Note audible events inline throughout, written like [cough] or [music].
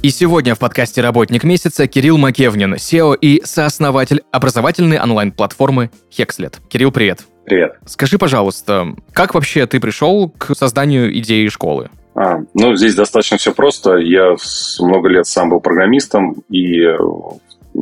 И сегодня в подкасте «Работник месяца» Кирилл Макевнин, SEO и сооснователь образовательной онлайн-платформы Hexlet. Кирилл, привет! Привет. Скажи, пожалуйста, как вообще ты пришел к созданию идеи школы? А, ну, здесь достаточно все просто. Я много лет сам был программистом и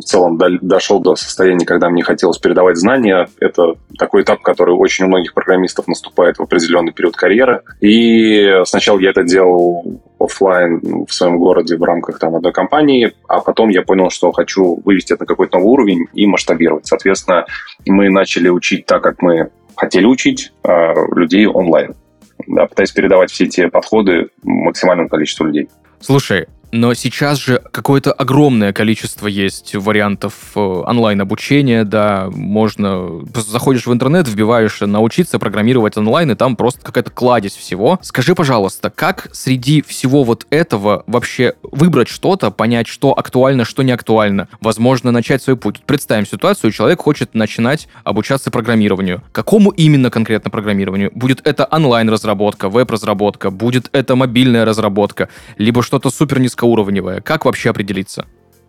в целом до- дошел до состояния, когда мне хотелось передавать знания. Это такой этап, который очень у многих программистов наступает в определенный период карьеры. И сначала я это делал оффлайн в своем городе в рамках там, одной компании, а потом я понял, что хочу вывести это на какой-то новый уровень и масштабировать. Соответственно, мы начали учить так, как мы хотели учить э, людей онлайн. Да, пытаясь передавать все эти подходы максимальному количеству людей. Слушай, но сейчас же какое-то огромное количество есть вариантов э, онлайн-обучения, да, можно... Заходишь в интернет, вбиваешь «научиться программировать онлайн», и там просто какая-то кладезь всего. Скажи, пожалуйста, как среди всего вот этого вообще выбрать что-то, понять, что актуально, что не актуально? Возможно, начать свой путь. Представим ситуацию, человек хочет начинать обучаться программированию. Какому именно конкретно программированию? Будет это онлайн-разработка, веб-разработка, будет это мобильная разработка, либо что-то супер низкоуровневое. Как вообще определиться?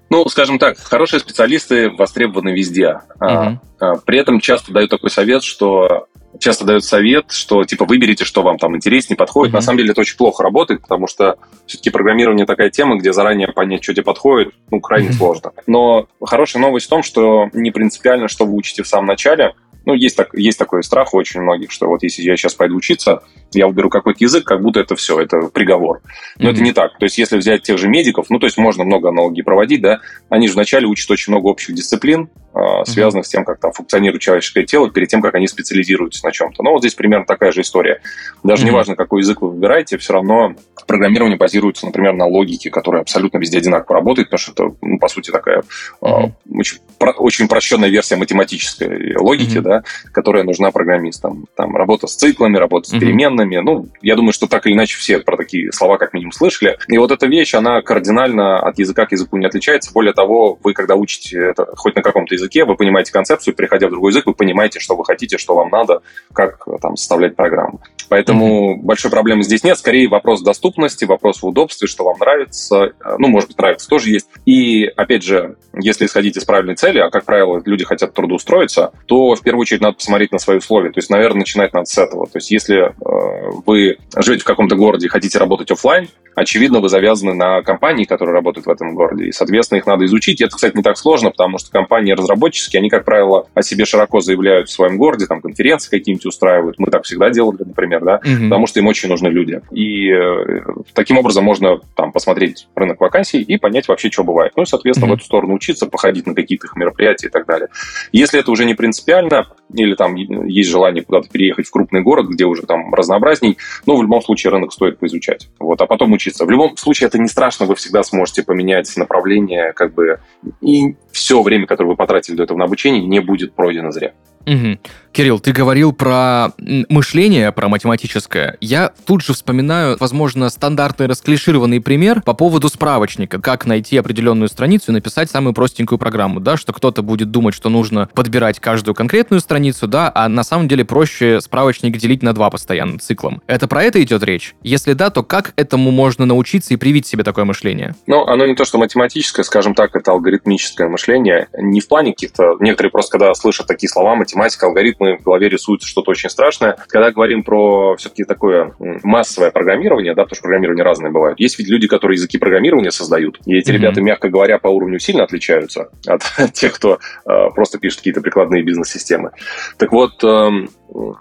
Ну, скажем так, хорошие специалисты востребованы везде. А, При этом часто дают такой совет, что часто дают совет, что типа выберите, что вам там интереснее, подходит. Мгм. На самом деле это очень плохо работает, потому что все-таки программирование такая тема, где заранее понять, что тебе подходит, ну, крайне Мгм. сложно. Но хорошая новость в том, что не принципиально, что вы учите в самом начале. Ну, есть, так, есть такой страх у очень многих, что вот если я сейчас пойду учиться, я выберу какой-то язык, как будто это все, это приговор. Но это Мгм. не так. То есть, если взять тех же медиков, ну, то есть можно много аналогий проводить, да, они же вначале учат очень много общих дисциплин, а, связанных с тем, как там функционирует человеческое тело, перед тем, как они специализируются на чем-то. Ну, вот здесь примерно такая же история. Даже Мгм. неважно, какой язык вы выбираете, все равно программирование базируется, например, на логике, которая абсолютно везде одинаково работает, потому что это, ну, по сути, такая Мгм. очень, про- очень упрощенная версия математической логики, Мгм. да, которая нужна программистам. Там работа с циклами, работа с Мгм. переменными. Ну, я думаю, что так или иначе все про такие слова как минимум слышали. И вот эта вещь, она кардинально от языка к языку не отличается. Более того, вы, когда учите это хоть на каком-то языке, вы понимаете концепцию, переходя в другой язык, вы понимаете, что вы хотите, что вам надо, как э, там составлять программу. Поэтому большой проблемы здесь нет. Скорее вопрос доступности, вопрос в удобстве, что вам нравится. Э, Ну, может быть, нравится тоже есть. И, опять же, если исходить из правильной цели, а, как правило, люди хотят трудоустроиться, то в первую очередь надо посмотреть на свои условия. То есть, наверное, начинать надо с этого. То есть, если э, вы живете в каком-то городе и хотите работать офлайн, очевидно, вы завязаны на компании, которые работают в этом городе. И, соответственно, их надо изучить. И это, кстати, не так сложно, потому что компании разработческие, они, как правило, о себе широко заявляют в своем городе, там конференции какие-нибудь устраивают. Мы так всегда делали, например, да, Мгм. потому что им очень нужны люди. И э, таким образом можно там посмотреть рынок вакансий и понять вообще, что бывает. Ну и, соответственно, Мгм. в эту сторону учиться, походить на какие-то их мероприятия и так далее. Если это уже не принципиально, или там есть желание куда-то переехать в крупный город, где уже там разнообразней, ну, в любом случае рынок стоит поизучать. Вот, а потом учиться. В любом случае это не страшно, вы всегда сможете поменять направление, как бы, и все время, которое вы потратили до этого на обучение, не будет пройдено зря. Мгм. Кирилл, ты говорил про мышление, про математическое. Я тут же вспоминаю, возможно, стандартный расклишированный пример по поводу справочника. Как найти определенную страницу и написать самую простенькую программу, да, что кто-то будет думать, что нужно подбирать каждую конкретную страницу, да, а на самом деле проще справочник делить на два постоянно циклом. Это про это идет речь? Если да, то как этому можно научиться и привить себе такое мышление? Ну, оно не то, что математическое, скажем так, это алгоритмическое мышление. Не в плане каких-то... Некоторые просто, когда слышат такие слова, математика, алгоритмы, в голове рисуется что-то очень страшное. Когда говорим про все-таки такое массовое программирование, да, потому что программирование разное бывает. Есть ведь люди, которые языки программирования создают. И эти Мгм. ребята, мягко говоря, по уровню сильно отличаются [laughs] от тех, кто э, просто пишет какие-то прикладные бизнес-системы. Так вот, эм,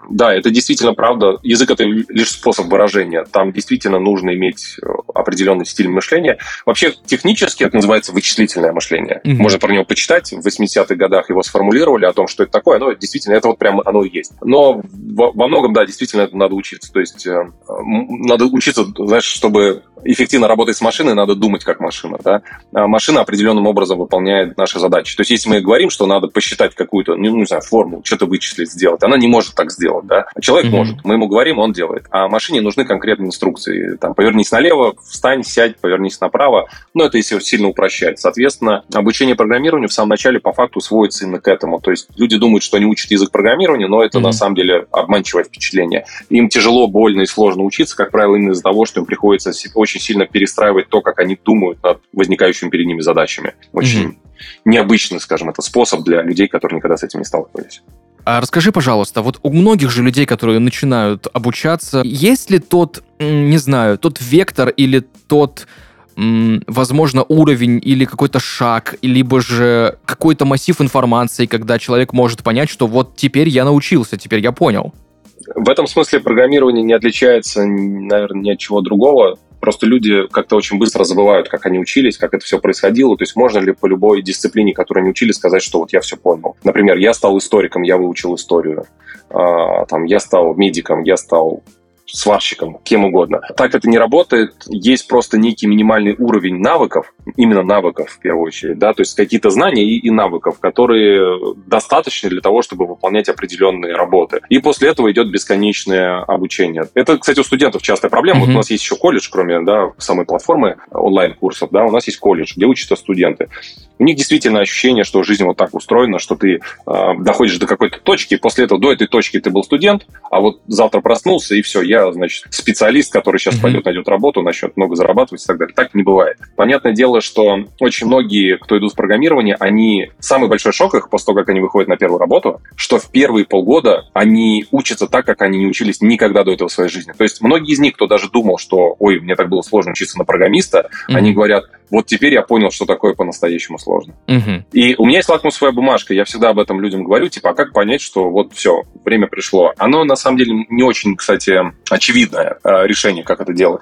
да, это действительно правда. Язык — это лишь способ выражения. Там действительно нужно иметь э, определенный стиль мышления. Вообще, технически это называется вычислительное мышление. Мгм. Можно про него почитать. В 80-х годах его сформулировали о том, что это такое. Оно действительно, это вот прямо оно и есть. Но во, во многом, да, действительно это надо учиться. То есть э, надо учиться, знаешь, чтобы эффективно работать с машиной, надо думать как машина. Да? А машина определенным образом выполняет наши задачи. То есть, если мы говорим, что надо посчитать какую-то, ну, не знаю, формулу, что-то вычислить, сделать, она не может так сделать. Да? А человек mm-hmm. может. Мы ему говорим, он делает. А машине нужны конкретные инструкции. Там, повернись налево, встань, сядь, повернись направо. Но это если сильно упрощать. Соответственно, обучение программированию в самом начале по факту сводится именно к этому. То есть, люди думают, что они учат язык программирования, но это mm-hmm. на самом деле обманчивое впечатление. Им тяжело, больно и сложно учиться, как правило, именно из-за того, что им приходится очень сильно перестраивать то, как они думают над возникающими перед ними задачами. Очень mm-hmm. необычный, скажем, это способ для людей, которые никогда с этим не сталкивались. А расскажи, пожалуйста, вот у многих же людей, которые начинают обучаться, есть ли тот, не знаю, тот вектор или тот возможно, уровень или какой-то шаг, либо же какой-то массив информации, когда человек может понять, что вот теперь я научился, теперь я понял. В этом смысле программирование не отличается, наверное, ни от чего другого. Просто люди как-то очень быстро забывают, как они учились, как это все происходило. То есть можно ли по любой дисциплине, которой они учились, сказать, что вот я все понял. Например, я стал историком, я выучил историю. А, там, я стал медиком, я стал сварщиком, кем угодно. Так это не работает. Есть просто некий минимальный уровень навыков, именно навыков в первую очередь, да, то есть какие-то знания и, и навыков, которые достаточны для того, чтобы выполнять определенные работы. И после этого идет бесконечное обучение. Это, кстати, у студентов частая проблема. Mm-hmm. Вот у нас есть еще колледж, кроме да, самой платформы онлайн-курсов, да, у нас есть колледж, где учатся студенты. У них действительно ощущение, что жизнь вот так устроена, что ты э, доходишь до какой-то точки, и после этого до этой точки ты был студент, а вот завтра проснулся, и все, я, значит, специалист, который сейчас mm-hmm. пойдет, найдет работу, начнет много зарабатывать и так далее. Так не бывает. Понятное дело, что очень многие, кто идут в программирование, они... Самый большой шок их после того, как они выходят на первую работу, что в первые полгода они учатся так, как они не учились никогда до этого в своей жизни. То есть многие из них, кто даже думал, что, ой, мне так было сложно учиться на программиста, mm-hmm. они говорят, вот теперь я понял, что такое по-настоящему сложно. Угу. И у меня есть лакмусовая бумажка, я всегда об этом людям говорю, типа, а как понять, что вот все, время пришло. Оно, на самом деле, не очень, кстати, очевидное э, решение, как это делать.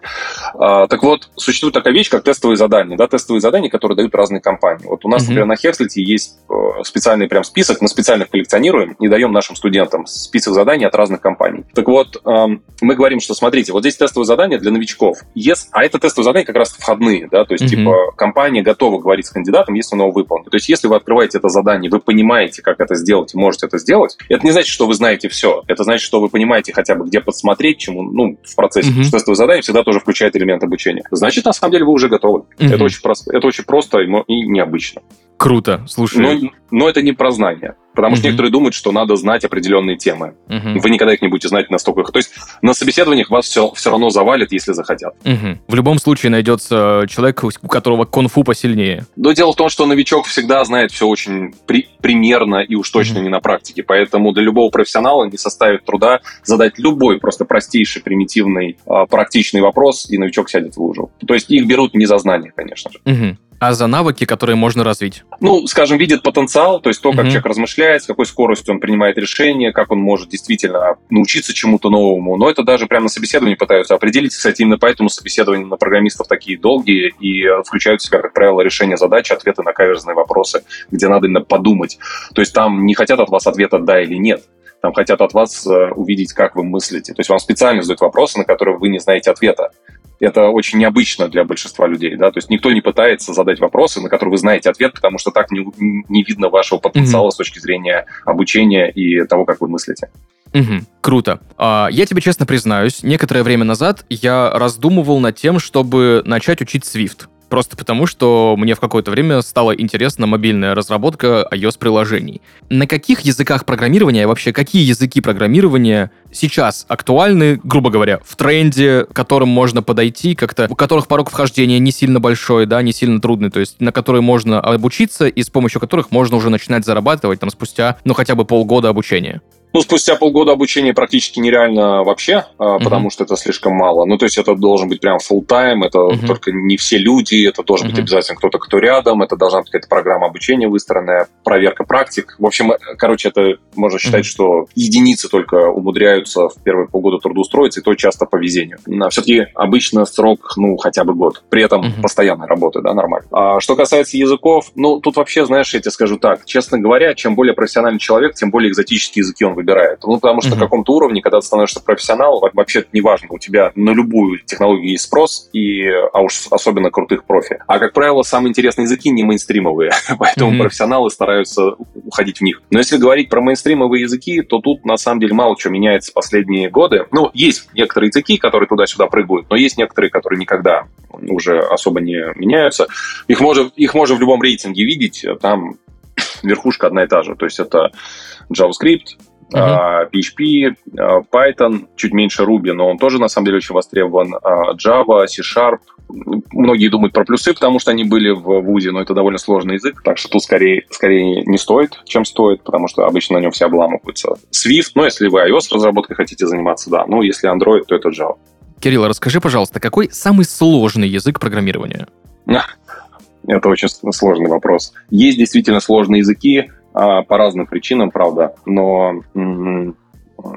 Э, так вот, существует такая вещь, как тестовые задания, да, тестовые задания, которые дают разные компании. Вот у нас, угу. например, на Хекслите есть э, специальный прям список, мы специально коллекционируем и даем нашим студентам список заданий от разных компаний. Так вот, э, мы говорим, что смотрите, вот здесь тестовые задания для новичков, yes, а это тестовые задания как раз входные, да, то есть, угу. типа, компания готова говорить с кандидатом, если он его. То есть, если вы открываете это задание, вы понимаете, как это сделать, и можете это сделать, это не значит, что вы знаете все. Это значит, что вы понимаете хотя бы, где подсмотреть, чему, ну, в процессе. Uh-huh. Тестовое задание всегда тоже включает элемент обучения. Значит, на самом деле вы уже готовы. Uh-huh. Это, очень просто, это очень просто и необычно. Круто, слушай. Но, но это не про знания. Потому uh-huh. что некоторые думают, что надо знать определенные темы. Uh-huh. Вы никогда их не будете знать настолько. То есть на собеседованиях вас все, все равно завалит, если захотят. Uh-huh. В любом случае найдется человек, у которого конфу посильнее. Но дело в том, что новичок всегда знает все очень при, примерно и уж точно uh-huh. не на практике. Поэтому для любого профессионала не составит труда задать любой просто простейший, примитивный, а, практичный вопрос, и новичок сядет в лужу. То есть их берут не за знания, конечно же. Uh-huh. А за навыки, которые можно развить? Ну, скажем, видит потенциал, то есть то, как uh-huh. человек размышляет, с какой скоростью он принимает решения, как он может действительно научиться чему-то новому. Но это даже прямо на собеседовании пытаются определить. Кстати, именно поэтому собеседования на программистов такие долгие и включают в себя, как правило, решение задачи, ответы на каверзные вопросы, где надо именно подумать. То есть там не хотят от вас ответа «да» или «нет». Там хотят от вас э, увидеть, как вы мыслите. То есть вам специально задают вопросы, на которые вы не знаете ответа это очень необычно для большинства людей, да, то есть никто не пытается задать вопросы, на которые вы знаете ответ, потому что так не, не видно вашего потенциала mm-hmm. с точки зрения обучения и того, как вы мыслите. Угу, круто. А, я тебе честно признаюсь, некоторое время назад я раздумывал над тем, чтобы начать учить Swift. Просто потому, что мне в какое-то время стала интересна мобильная разработка iOS-приложений. На каких языках программирования, вообще какие языки программирования сейчас актуальны, грубо говоря, в тренде, к которым можно подойти как-то, у которых порог вхождения не сильно большой, да, не сильно трудный, то есть на которые можно обучиться и с помощью которых можно уже начинать зарабатывать там спустя, ну, хотя бы полгода обучения? Ну, спустя полгода обучения практически нереально вообще, uh-huh. потому что это слишком мало. Ну, то есть это должен быть прям full time, это uh-huh. только не все люди, это должен uh-huh. быть обязательно кто-то, кто рядом, это должна быть какая-то программа обучения выстроенная, проверка практик. В общем, короче, это можно считать, uh-huh. что единицы только умудряются в первые полгода трудоустроиться, и то часто по везению. Все-таки обычно срок, ну, хотя бы год. При этом uh-huh. постоянной работы, да, нормально. А что касается языков, ну, тут вообще, знаешь, я тебе скажу так, честно говоря, чем более профессиональный человек, тем более экзотические языки он выбирает выбирает. Ну, потому что mm-hmm. на каком-то уровне, когда ты становишься профессионалом, вообще это не важно, у тебя на любую технологию есть спрос, и, а уж особенно крутых профи. А, как правило, самые интересные языки не мейнстримовые, [laughs] поэтому mm-hmm. профессионалы стараются уходить в них. Но если говорить про мейнстримовые языки, то тут на самом деле мало чего меняется последние годы. Ну, есть некоторые языки, которые туда-сюда прыгают, но есть некоторые, которые никогда уже особо не меняются. Их можно, их можно в любом рейтинге видеть, там [clears throat] верхушка одна и та же. То есть это JavaScript, Uh-huh. PHP, Python, чуть меньше Ruby, но он тоже на самом деле очень востребован. Java, C-Sharp. Многие думают про плюсы, потому что они были в ВУЗе, но это довольно сложный язык, так что тут скорее, скорее не стоит, чем стоит, потому что обычно на нем все обламываются. Swift, ну, если вы iOS-разработкой хотите заниматься, да. Ну, если Android, то это Java. Кирилл, расскажи, пожалуйста, какой самый сложный язык программирования? [laughs] Это очень сложный вопрос. Есть действительно сложные языки а, по разным причинам, правда, но,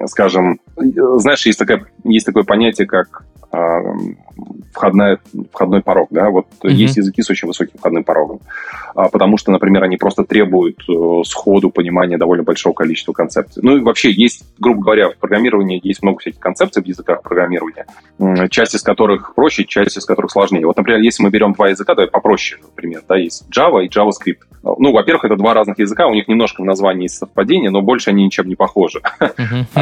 скажем, знаешь, есть, такое есть такое понятие, как а, входная, входной порог, да, вот mm-hmm. есть языки с очень высоким входным порогом, а, потому что, например, они просто требуют э, сходу понимания довольно большого количества концепций. Ну и вообще есть, грубо говоря, в программировании есть много всяких концепций в языках программирования, часть из которых проще, часть из которых сложнее. Вот, например, если мы берем два языка, давай попроще, например, да, есть Java и JavaScript. Ну, во-первых, это два разных языка, у них немножко в названии есть совпадение, но больше они ничем не похожи. [laughs]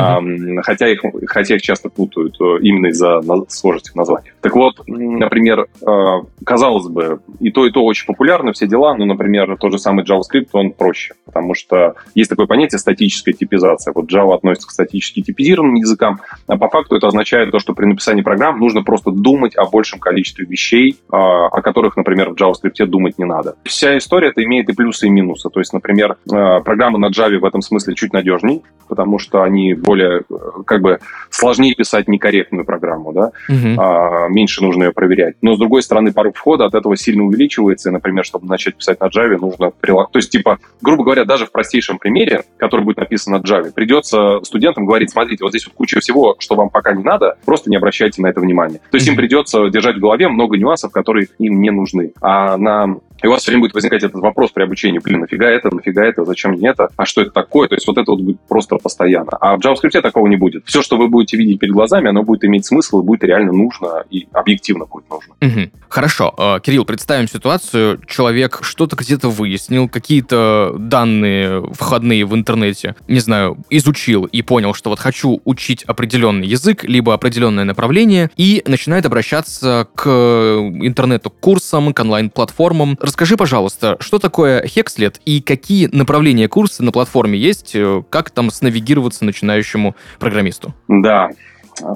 Хотя их, хотя их часто путают э, именно из-за схожести в названиях. Так вот, например, э, казалось бы, и то, и то очень популярно, все дела, но, например, тот же самый JavaScript, он проще, потому что есть такое понятие статическая типизация. Вот Java относится к статически типизированным языкам, а по факту это означает то, что при написании программ нужно просто думать о большем количестве вещей, э, о которых, например, в JavaScript думать не надо. Вся история это имеет и плюсы, и минусы. То есть, например, э, программы на Java в этом смысле чуть надежней, потому что они более, как бы, сложнее писать некорректную программу, да, угу. а, меньше нужно ее проверять. Но, с другой стороны, порог входа от этого сильно увеличивается, и, например, чтобы начать писать на Java, нужно прилагать... То есть, типа, грубо говоря, даже в простейшем примере, который будет написан на Java, придется студентам говорить, смотрите, вот здесь вот куча всего, что вам пока не надо, просто не обращайте на это внимания. То есть, им придется держать в голове много нюансов, которые им не нужны. А на и у вас все время будет возникать этот вопрос при обучении, блин, нафига это, нафига это, зачем мне это, а что это такое? То есть вот это вот будет просто постоянно. А в JavaScript такого не будет. Все, что вы будете видеть перед глазами, оно будет иметь смысл и будет реально нужно, и объективно будет нужно. Угу. Хорошо. Э, Кирилл, представим ситуацию. Человек что-то где-то выяснил, какие-то данные входные в интернете, не знаю, изучил и понял, что вот хочу учить определенный язык, либо определенное направление, и начинает обращаться к интернету, к курсам, к онлайн-платформам, Расскажи, пожалуйста, что такое Hexlet и какие направления курса на платформе есть, э, как там снавигироваться начинающему программисту? Да,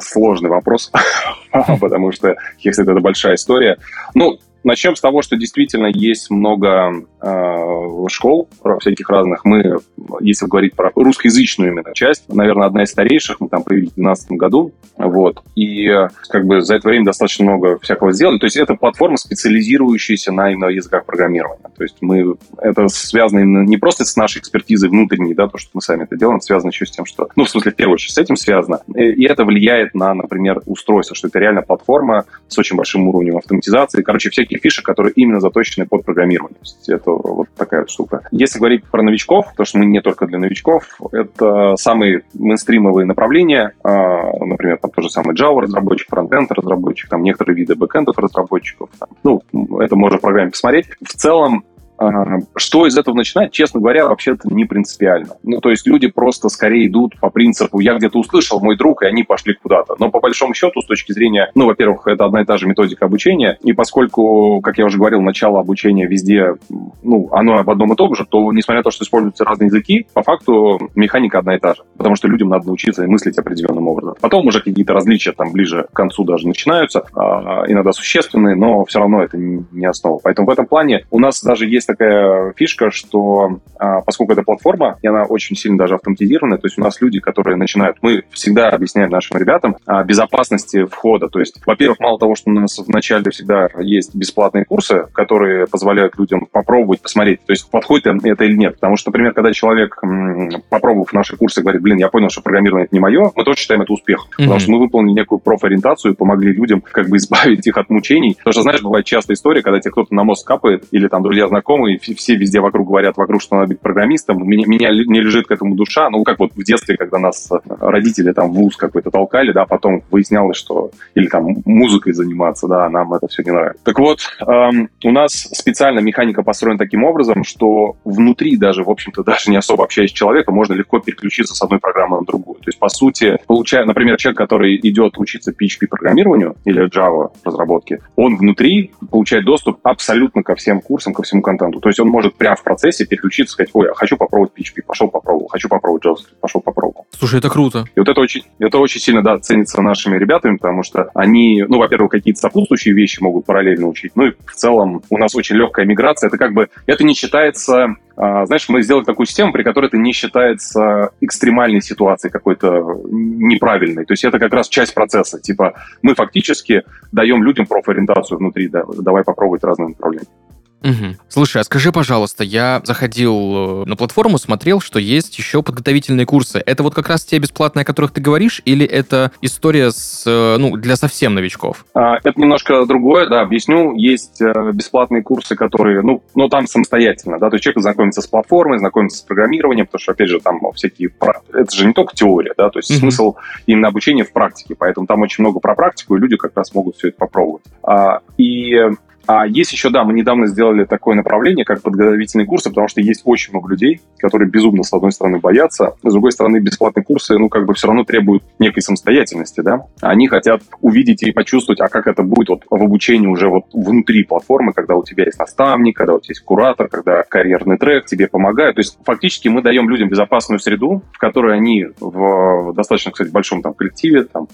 сложный вопрос, [laughs] потому что Hexlet — это большая история. Ну, Начнем с того, что действительно есть много э, школ всяких разных. Мы, если говорить про русскоязычную именно часть, наверное, одна из старейших, мы там появились в 2012 году, вот, и как бы за это время достаточно много всякого сделали. То есть это платформа, специализирующаяся на именно языках программирования. То есть мы, это связано именно не просто с нашей экспертизой внутренней, да, то, что мы сами это делаем, связано еще с тем, что, ну, в смысле, в первую очередь, с этим связано. И это влияет на, например, устройство, что это реально платформа с очень большим уровнем автоматизации. Короче, всякие всяких фишек, которые именно заточены под программирование. То есть это вот такая штука. Если говорить про новичков, то что мы не только для новичков, это самые мейнстримовые направления, а, например, там тоже самый Java разработчик, фронтенд разработчик, там некоторые виды бэкэндов разработчиков. Ну, это можно в программе посмотреть. В целом, что из этого начинать, честно говоря, вообще-то не принципиально. Ну, то есть люди просто скорее идут по принципу «я где-то услышал, мой друг, и они пошли куда-то». Но по большому счету, с точки зрения, ну, во-первых, это одна и та же методика обучения, и поскольку, как я уже говорил, начало обучения везде, ну, оно об одном и том же, то, несмотря на то, что используются разные языки, по факту механика одна и та же, потому что людям надо научиться мыслить определенным образом. Потом уже какие-то различия там ближе к концу даже начинаются, а, иногда существенные, но все равно это не основа. Поэтому в этом плане у нас даже есть такая фишка, что а, поскольку это платформа, и она очень сильно даже автоматизированная, то есть у нас люди, которые начинают, мы всегда объясняем нашим ребятам о безопасности входа. То есть, во-первых, мало того, что у нас вначале всегда есть бесплатные курсы, которые позволяют людям попробовать посмотреть, то есть подходит это или нет. Потому что, например, когда человек, попробовав наши курсы, говорит, блин, я понял, что программирование это не мое, мы тоже считаем это успех. Mm-hmm. Потому что мы выполнили некую профориентацию, помогли людям как бы [laughs] избавить их от мучений. Потому что, знаешь, бывает частая история, когда тебе кто-то на мозг капает, или там друзья знакомые, все везде вокруг говорят вокруг, что надо быть программистом, меня, меня не лежит к этому душа. Ну, как вот в детстве, когда нас родители там в вуз какой-то толкали, да, потом выяснялось, что или там музыкой заниматься, да, нам это все не нравится. Так вот, эм, у нас специально механика построена таким образом, что внутри даже, в общем-то, даже не особо общаясь с человеком, можно легко переключиться с одной программы на другую. То есть, по сути, получая, например, человек, который идет учиться PHP-программированию или Java разработке, он внутри получает доступ абсолютно ко всем курсам, ко всему контенту. То есть он может прямо в процессе переключиться, сказать, ой, я хочу попробовать PHP, пошел попробовал, хочу попробовать JavaScript, пошел попробовал. Слушай, это круто. И вот это очень, это очень сильно, да, ценится нашими ребятами, потому что они, ну, во-первых, какие-то сопутствующие вещи могут параллельно учить, ну и в целом у нас очень легкая миграция, это как бы, это не считается а, знаешь, мы сделали такую систему, при которой это не считается экстремальной ситуацией какой-то неправильной. То есть это как раз часть процесса. Типа мы фактически даем людям профориентацию внутри, да, давай попробовать разные направления. Угу. Слушай, а скажи, пожалуйста, я заходил э, на платформу, смотрел, что есть еще подготовительные курсы. Это вот как раз те бесплатные, о которых ты говоришь, или это история с, э, ну, для совсем новичков? А, это немножко другое, да, объясню. Есть э, бесплатные курсы, которые, ну, но там самостоятельно, да, то есть человек знакомится с платформой, знакомится с программированием, потому что, опять же, там всякие... Это же не только теория, да, то есть угу. смысл именно обучения в практике, поэтому там очень много про практику, и люди как раз могут все это попробовать. А, и а есть еще, да, мы недавно сделали такое направление, как подготовительные курсы, потому что есть очень много людей, которые безумно, с одной стороны, боятся, с другой стороны, бесплатные курсы, ну, как бы все равно требуют некой самостоятельности, да. Они хотят увидеть и почувствовать, а как это будет вот в обучении уже вот внутри платформы, когда у тебя есть наставник, когда у тебя есть куратор, когда карьерный трек тебе помогает. То есть фактически мы даем людям безопасную среду, в которой они в достаточно, кстати, большом там коллективе, там,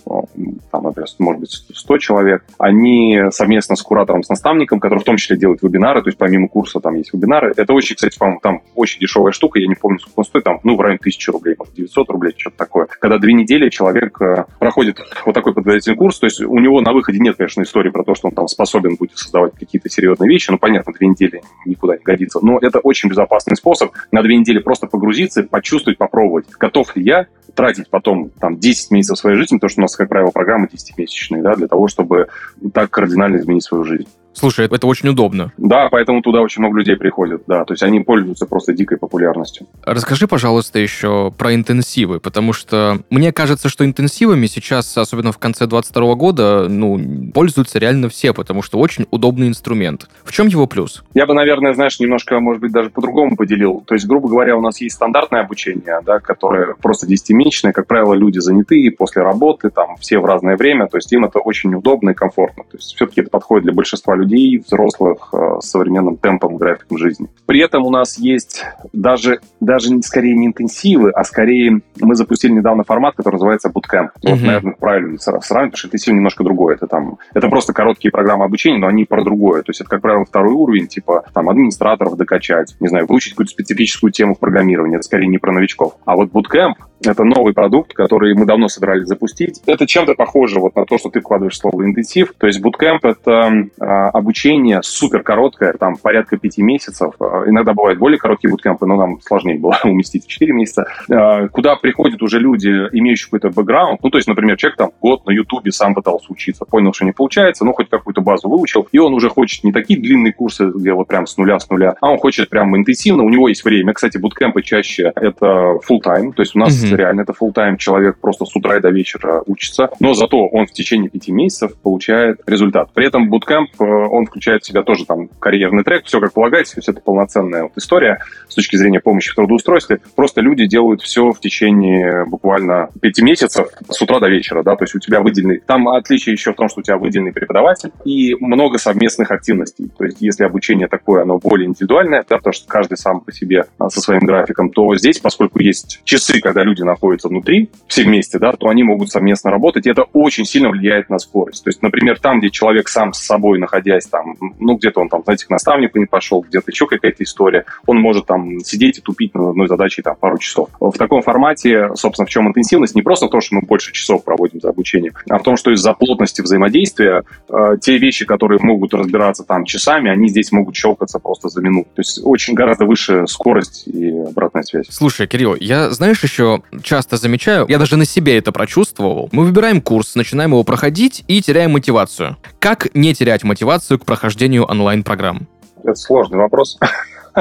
там например, может быть, 100 человек, они совместно с куратором, с наставником наставником, который в том числе делает вебинары, то есть помимо курса там есть вебинары. Это очень, кстати, по-моему, там очень дешевая штука, я не помню, сколько он стоит, там, ну, в районе 1000 рублей, может, 900 рублей, что-то такое. Когда две недели человек э, проходит вот такой подготовительный курс, то есть у него на выходе нет, конечно, истории про то, что он там способен будет создавать какие-то серьезные вещи, ну, понятно, две недели никуда не годится, но это очень безопасный способ на две недели просто погрузиться, почувствовать, попробовать, готов ли я тратить потом там 10 месяцев своей жизни, потому что у нас, как правило, программы 10-месячные, да, для того, чтобы так кардинально изменить свою жизнь. Слушай, это очень удобно. Да, поэтому туда очень много людей приходят, да. То есть они пользуются просто дикой популярностью. Расскажи, пожалуйста, еще про интенсивы, потому что мне кажется, что интенсивами сейчас, особенно в конце 22 года, ну, пользуются реально все, потому что очень удобный инструмент. В чем его плюс? Я бы, наверное, знаешь, немножко, может быть, даже по-другому поделил. То есть, грубо говоря, у нас есть стандартное обучение, да, которое просто 10-месячное. Как правило, люди заняты после работы, там, все в разное время. То есть им это очень удобно и комфортно. То есть все-таки это подходит для большинства людей людей, взрослых, э, с современным темпом, графиком жизни. При этом у нас есть даже, даже скорее не интенсивы, а скорее мы запустили недавно формат, который называется Bootcamp. Mm-hmm. Вот, наверное, правильно сравнивать, потому что интенсив немножко другое. Это там, это просто короткие программы обучения, но они про другое. То есть это, как правило, второй уровень, типа там администраторов докачать, не знаю, выучить какую-то специфическую тему в программировании. Это скорее не про новичков. А вот Bootcamp это новый продукт, который мы давно собирались запустить. Это чем-то похоже вот на то, что ты вкладываешь слово интенсив. То есть Bootcamp — это э, обучение супер короткое, там порядка пяти месяцев. Э, иногда бывают более короткие буткемпы, но нам сложнее было [laughs] уместить в 4 месяца. Э, куда приходят уже люди, имеющие какой-то бэкграунд. Ну, то есть, например, человек там год на Ютубе сам пытался учиться, понял, что не получается, ну, хоть какую-то базу выучил, и он уже хочет не такие длинные курсы, где вот прям с нуля, с нуля, а он хочет прям интенсивно, у него есть время. Кстати, буткемпы чаще это full time, то есть у нас mm-hmm mm реально это full тайм человек просто с утра и до вечера учится, но зато он в течение пяти месяцев получает результат. При этом Bootcamp, э, он включает в себя тоже там карьерный трек, все как полагается, то есть это полноценная вот история с точки зрения помощи в трудоустройстве. Просто люди делают все в течение буквально пяти месяцев с утра до вечера, да, то есть у тебя выделенный... Там отличие еще в том, что у тебя выделенный преподаватель и много совместных активностей. То есть если обучение такое, оно более индивидуальное, да, потому что каждый сам по себе а, со своим графиком, то здесь, поскольку есть часы, когда люди находятся внутри, все вместе, да, то они могут совместно работать, и это очень сильно влияет на скорость. То есть, например, там, где человек сам с собой, находясь там, ну, где-то он там, знаете, к наставнику не пошел, где-то еще какая-то история, он может там сидеть и тупить над одной задачей там пару часов. В таком формате, собственно, в чем интенсивность? Не просто то, что мы больше часов проводим за обучением, а в том, что из-за плотности взаимодействия э, те вещи, которые могут разбираться там часами, они здесь могут щелкаться просто за минуту. То есть очень гораздо выше скорость и обратная связь. Слушай, Кирилл, я, знаешь, еще часто замечаю, я даже на себе это прочувствовал. Мы выбираем курс, начинаем его проходить и теряем мотивацию. Как не терять мотивацию к прохождению онлайн-программ? Это сложный вопрос,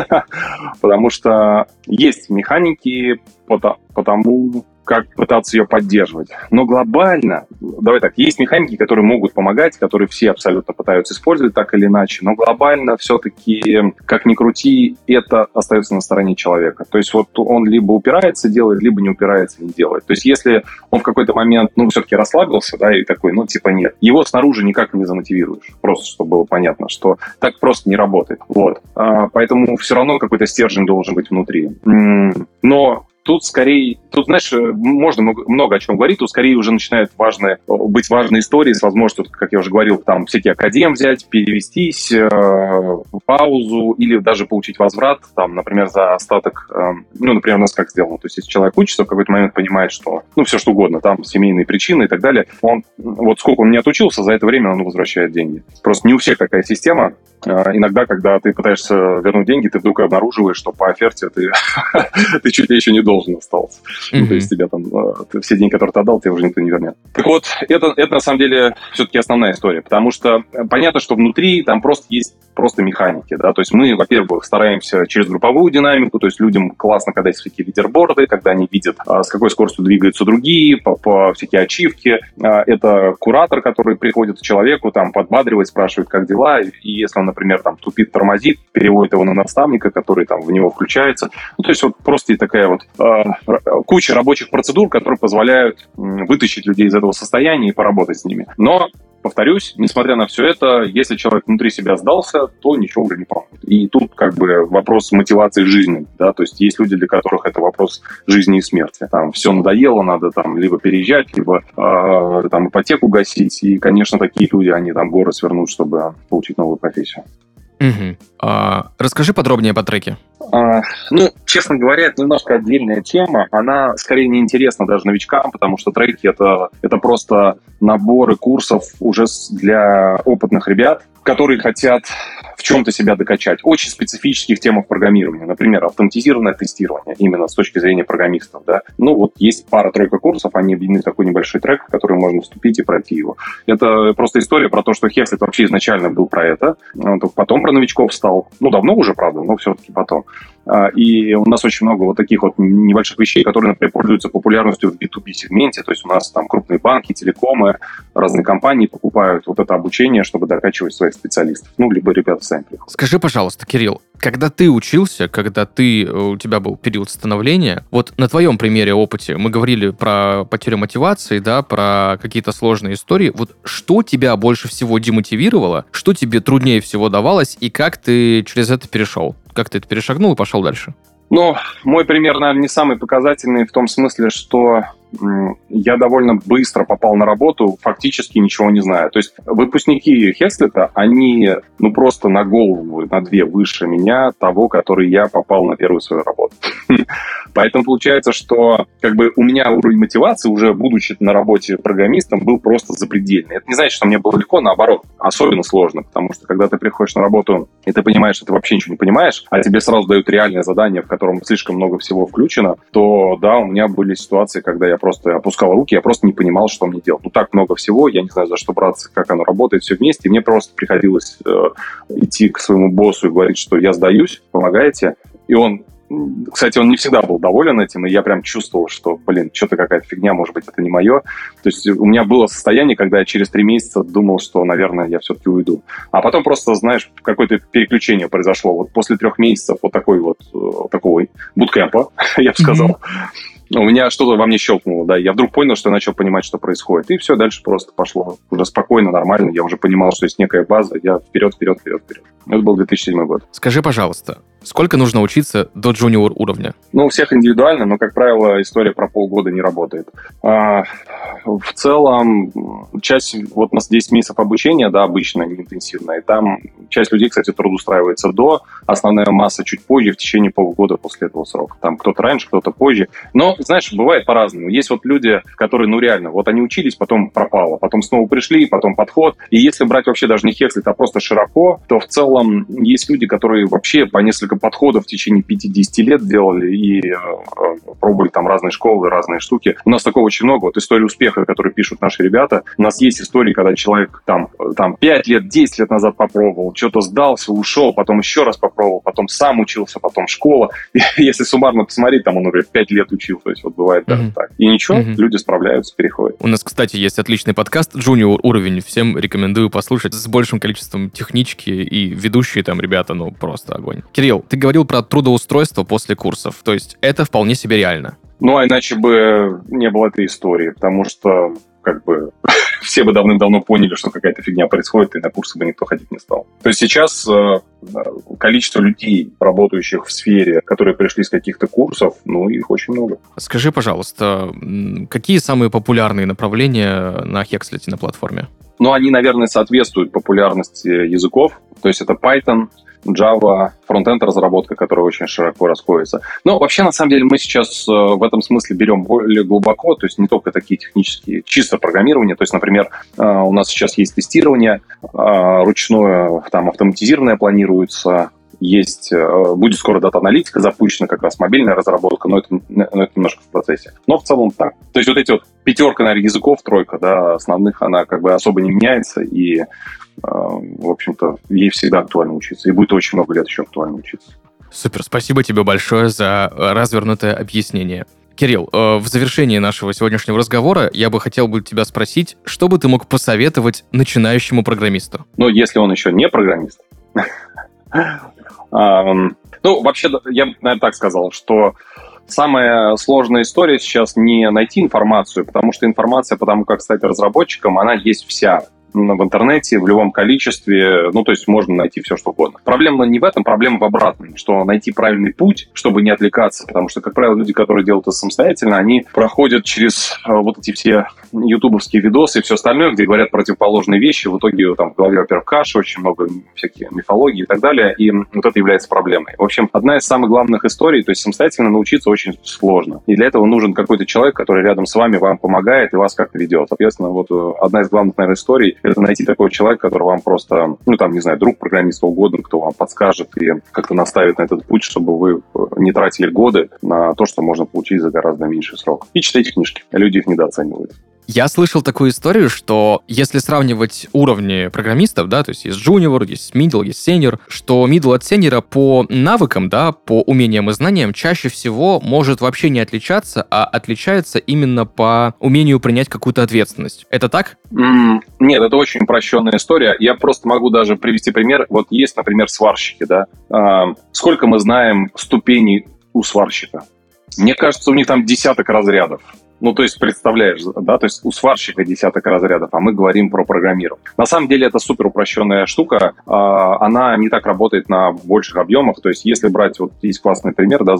[laughs] потому что есть механики по тому, как пытаться ее поддерживать. Но глобально, давай так, есть механики, которые могут помогать, которые все абсолютно пытаются использовать так или иначе, но глобально все-таки, как ни крути, это остается на стороне человека. То есть вот он либо упирается, делает, либо не упирается, не делает. То есть если он в какой-то момент, ну, все-таки расслабился, да, и такой, ну, типа нет, его снаружи никак не замотивируешь. Просто, чтобы было понятно, что так просто не работает. Вот. А, поэтому все равно какой-то стержень должен быть внутри. Но Тут скорее, тут, знаешь, можно много, о чем говорить, тут скорее уже начинают важные, быть важные истории с возможностью, как я уже говорил, там всякие академ взять, перевестись, э, паузу или даже получить возврат, там, например, за остаток, э, ну, например, у нас как сделано, то есть если человек учится, в какой-то момент понимает, что, ну, все что угодно, там, семейные причины и так далее, он, вот сколько он не отучился, за это время он возвращает деньги. Просто не у всех такая система, э, иногда, когда ты пытаешься вернуть деньги, ты вдруг обнаруживаешь, что по оферте ты, [laughs] ты чуть ли еще не должен остался. Mm-hmm. То есть тебя там э, все деньги, которые ты отдал, тебе уже никто не вернет. Так вот, это, это на самом деле все-таки основная история, потому что э, понятно, что внутри там просто есть просто механики, да, то есть мы, во-первых, стараемся через групповую динамику, то есть людям классно, когда есть всякие лидерборды, когда они видят, а, с какой скоростью двигаются другие, по, по всякие ачивки. А, это куратор, который приходит к человеку, там, подбадривает, спрашивает, как дела, и если он, например, там, тупит, тормозит, переводит его на наставника, который там в него включается. Ну, то есть вот просто такая вот э, куча рабочих процедур, которые позволяют вытащить людей из этого состояния и поработать с ними. Но повторюсь, несмотря на все это, если человек внутри себя сдался, то ничего уже не поможет. И тут как бы вопрос мотивации жизни, да, то есть есть люди, для которых это вопрос жизни и смерти. Там все надоело, надо там либо переезжать, либо э, там ипотеку гасить, и, конечно, такие люди, они там горы свернут, чтобы получить новую профессию. Угу. А, расскажи подробнее по треке. А, ну, честно говоря, это немножко отдельная тема. Она скорее не интересна даже новичкам, потому что треки это, это просто наборы курсов уже для опытных ребят, которые хотят чем-то себя докачать. Очень специфических темах программирования. Например, автоматизированное тестирование, именно с точки зрения программистов. Да? Ну, вот есть пара-тройка курсов, они объединены в такой небольшой трек, в который можно вступить и пройти его. Это просто история про то, что Хеслит вообще изначально был про это, он только потом про новичков стал. Ну, давно уже, правда, но все-таки потом. А, и у нас очень много вот таких вот небольших вещей, которые, например, пользуются популярностью в B2B сегменте. То есть у нас там крупные банки, телекомы, разные компании покупают вот это обучение, чтобы докачивать своих специалистов. Ну, либо ребята сами приходят. Скажи, пожалуйста, Кирилл, когда ты учился, когда ты, э, у тебя был период становления, вот на твоем примере, опыте, мы говорили про потерю мотивации, да, про какие-то сложные истории. Вот что тебя больше всего демотивировало, что тебе труднее всего давалось, и как ты через это перешел? Как ты это перешагнул и пошел дальше? Ну, мой пример, наверное, не самый показательный в том смысле, что я довольно быстро попал на работу, фактически ничего не знаю. То есть выпускники Хеслета, они ну просто на голову, на две выше меня, того, который я попал на первую свою работу. [laughs] Поэтому получается, что как бы у меня уровень мотивации, уже будучи на работе программистом, был просто запредельный. Это не значит, что мне было легко, наоборот, особенно сложно, потому что когда ты приходишь на работу, и ты понимаешь, что ты вообще ничего не понимаешь, а тебе сразу дают реальное задание, в котором слишком много всего включено, то да, у меня были ситуации, когда я просто опускал руки, я просто не понимал, что мне делать. Ну, так много всего, я не знаю, за что браться, как оно работает, все вместе. И мне просто приходилось э, идти к своему боссу и говорить, что я сдаюсь, помогаете. И он кстати, он не всегда был доволен этим, и я прям чувствовал, что, блин, что-то какая-то фигня, может быть, это не мое. То есть у меня было состояние, когда я через три месяца думал, что, наверное, я все-таки уйду. А потом просто, знаешь, какое-то переключение произошло. Вот после трех месяцев вот такой вот, э, такого буткемпа, [laughs] я бы сказал, mm-hmm у меня что-то во мне щелкнуло, да, я вдруг понял, что я начал понимать, что происходит, и все, дальше просто пошло уже спокойно, нормально, я уже понимал, что есть некая база, я вперед, вперед, вперед, вперед. Это был 2007 год. Скажи, пожалуйста, Сколько нужно учиться до джуниор уровня? Ну, у всех индивидуально, но, как правило, история про полгода не работает. А, в целом, часть, вот у нас 10 месяцев обучения, да, обычно, не интенсивно, и там часть людей, кстати, трудоустраивается до, основная масса чуть позже, в течение полугода после этого срока. Там кто-то раньше, кто-то позже. Но, знаешь, бывает по-разному. Есть вот люди, которые, ну, реально, вот они учились, потом пропало, потом снова пришли, потом подход. И если брать вообще даже не Хекслит, а просто широко, то в целом есть люди, которые вообще по несколько подходов в течение 5-10 лет делали и э, пробовали там разные школы, разные штуки. У нас такого очень много. Вот истории успеха, которые пишут наши ребята. У нас есть истории, когда человек там, там 5 лет, 10 лет назад попробовал, что-то сдался, ушел, потом еще раз попробовал, потом сам учился, потом школа. [laughs] И если суммарно посмотреть, там он, например, 5 лет учил. То есть вот бывает даже mm-hmm. так. И ничего, mm-hmm. люди справляются, переходят. У нас, кстати, есть отличный подкаст «Junior уровень». Всем рекомендую послушать с большим количеством технички и ведущие там ребята, ну, просто огонь. Кирилл, ты говорил про трудоустройство после курсов. То есть это вполне себе реально. Ну, а иначе бы не было этой истории, потому что как бы [laughs] все бы давным-давно поняли, что какая-то фигня происходит, и на курсы бы никто ходить не стал. То есть сейчас э, количество людей, работающих в сфере, которые пришли с каких-то курсов, ну, их очень много. Скажи, пожалуйста, какие самые популярные направления на Hexlet на платформе? Ну, они, наверное, соответствуют популярности языков. То есть это Python, Java, фронтенд разработка, которая очень широко расходится. Но вообще, на самом деле, мы сейчас э, в этом смысле берем более глубоко, то есть не только такие технические, чисто программирование. То есть, например, э, у нас сейчас есть тестирование э, ручное, там автоматизированное планируется, есть, будет скоро дата-аналитика запущена, как раз мобильная разработка, но это, но это немножко в процессе. Но в целом так. То есть вот эти вот пятерка, наверное, языков, тройка, да, основных, она как бы особо не меняется, и а, в общем-то, ей всегда актуально учиться. И будет очень много лет еще актуально учиться. Супер, спасибо тебе большое за развернутое объяснение. Кирилл, э, в завершении нашего сегодняшнего разговора я бы хотел бы тебя спросить, что бы ты мог посоветовать начинающему программисту? Ну, если он еще не программист. [laughs] Ну, вообще, я, наверное, так сказал, что самая сложная история сейчас не найти информацию, потому что информация по тому, как стать разработчиком, она есть вся в интернете в любом количестве, ну, то есть можно найти все, что угодно. Проблема не в этом, проблема в обратном, что найти правильный путь, чтобы не отвлекаться, потому что, как правило, люди, которые делают это самостоятельно, они проходят через э, вот эти все ютубовские видосы и все остальное, где говорят противоположные вещи, в итоге там в голове, во-первых, каша, очень много всяких мифологий и так далее, и вот это является проблемой. В общем, одна из самых главных историй, то есть самостоятельно научиться очень сложно. И для этого нужен какой-то человек, который рядом с вами вам помогает и вас как-то ведет. Соответственно, вот э, одна из главных, наверное, историй это найти такого человека, который вам просто, ну, там, не знаю, друг программиста угодно, кто вам подскажет и как-то наставит на этот путь, чтобы вы э, не тратили годы на то, что можно получить за гораздо меньший срок. И читайте книжки. Люди их недооценивают. Я слышал такую историю, что если сравнивать уровни программистов, да, то есть есть junior, есть middle, есть senior, что middle от senior по навыкам, да, по умениям и знаниям чаще всего может вообще не отличаться, а отличается именно по умению принять какую-то ответственность. Это так? Mm, нет, это очень упрощенная история. Я просто могу даже привести пример. Вот есть, например, сварщики, да. А, сколько мы знаем ступеней у сварщика? Мне кажется, у них там десяток разрядов. Ну, то есть, представляешь, да, то есть у сварщика десяток разрядов, а мы говорим про программирование. На самом деле это супер упрощенная штука, а, она не так работает на больших объемах, то есть если брать, вот есть классный пример, да,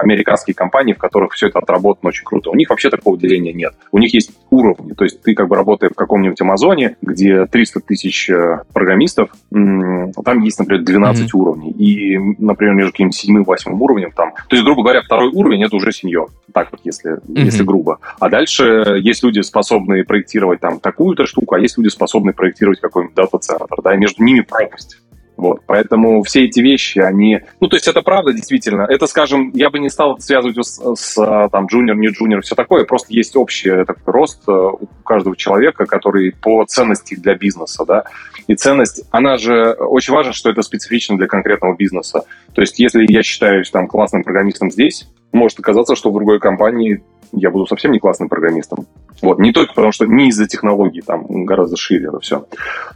американские компании, в которых все это отработано очень круто, у них вообще такого деления нет. У них есть уровни, то есть ты как бы работаешь в каком-нибудь Амазоне, где 300 тысяч э, программистов, там есть, например, 12 mm-hmm. уровней, и, например, между каким-нибудь седьмым восьмым уровнем там, то есть, грубо говоря, второй уровень это уже сеньор, так вот, если, mm-hmm. если грубо. А дальше есть люди, способные проектировать там такую-то штуку, а есть люди, способные проектировать какой-нибудь дата-центр, да, и между ними пропасть. Вот, поэтому все эти вещи, они... Ну, то есть это правда, действительно. Это, скажем, я бы не стал связывать с, с там, джуниор, не джуниор, все такое. Просто есть общий такой рост э, у каждого человека, который по ценности для бизнеса, да. И ценность, она же... Очень важно, что это специфично для конкретного бизнеса. То есть если я считаюсь там классным программистом здесь, может оказаться, что в другой компании я буду совсем не классным программистом. Вот, не только потому, что не из-за технологий, там гораздо шире это все.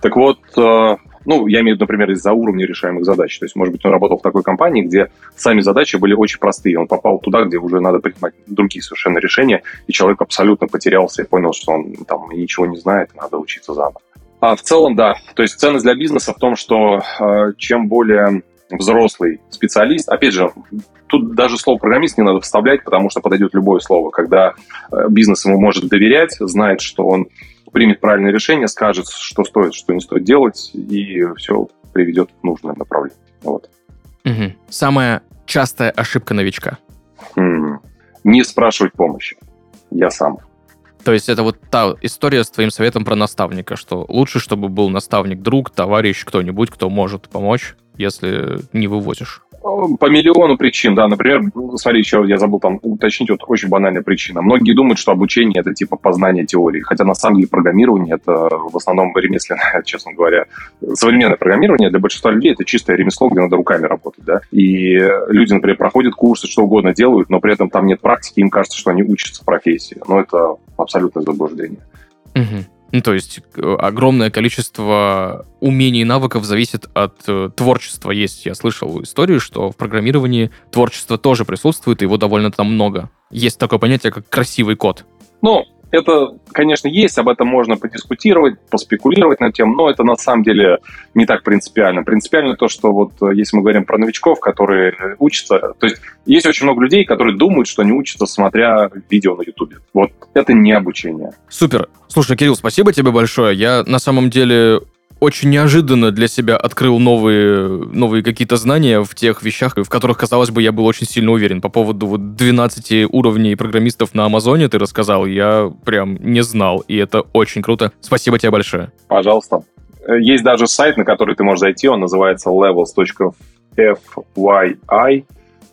Так вот, э, ну, я имею в виду, например, из-за уровня решаемых задач. То есть, может быть, он работал в такой компании, где сами задачи были очень простые. Он попал туда, где уже надо принимать другие совершенно решения, и человек абсолютно потерялся и понял, что он там ничего не знает, надо учиться заново. А в целом, да. То есть ценность для бизнеса в том, что э, чем более взрослый специалист, опять же, тут даже слово программист не надо вставлять, потому что подойдет любое слово, когда э, бизнес ему может доверять, знает, что он примет правильное решение, скажет, что стоит, что не стоит делать, и все приведет в нужное направление. Вот. Угу. Самая частая ошибка новичка? Не спрашивать помощи. Я сам. То есть это вот та история с твоим советом про наставника, что лучше, чтобы был наставник, друг, товарищ, кто-нибудь, кто может помочь, если не вывозишь. По миллиону причин, да. Например, смотри, еще я забыл там уточнить, вот очень банальная причина. Многие думают, что обучение это типа познание теории, хотя на самом деле программирование это в основном ремесленное, [laughs] честно говоря. Современное программирование для большинства людей это чистое ремесло, где надо руками работать, да. И люди, например, проходят курсы, что угодно делают, но при этом там нет практики, им кажется, что они учатся профессии. Но это абсолютное заблуждение. Угу. Ну, то есть огромное количество умений и навыков зависит от э, творчества. Есть, я слышал историю, что в программировании творчество тоже присутствует, и его довольно там много. Есть такое понятие, как красивый код. Ну, это, конечно, есть, об этом можно подискутировать, поспекулировать над тем, но это на самом деле не так принципиально. Принципиально то, что вот э, если мы говорим про новичков, которые учатся, то есть есть очень много людей, которые думают, что они учатся, смотря видео на Ютубе. Вот это не обучение. Супер. Слушай, Кирилл, спасибо тебе большое. Я на самом деле очень неожиданно для себя открыл новые, новые какие-то знания в тех вещах, в которых, казалось бы, я был очень сильно уверен. По поводу вот 12 уровней программистов на Амазоне ты рассказал, я прям не знал, и это очень круто. Спасибо тебе большое. Пожалуйста. Есть даже сайт, на который ты можешь зайти, он называется levels.fyi,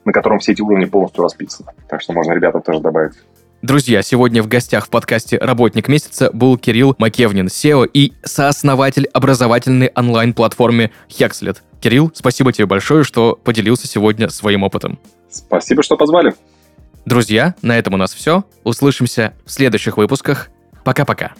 на котором все эти уровни полностью расписаны. Так что можно ребята тоже добавить. Друзья, сегодня в гостях в подкасте «Работник месяца» был Кирилл Макевнин, SEO и сооснователь образовательной онлайн-платформы Hexlet. Кирилл, спасибо тебе большое, что поделился сегодня своим опытом. Спасибо, что позвали. Друзья, на этом у нас все. Услышимся в следующих выпусках. Пока-пока.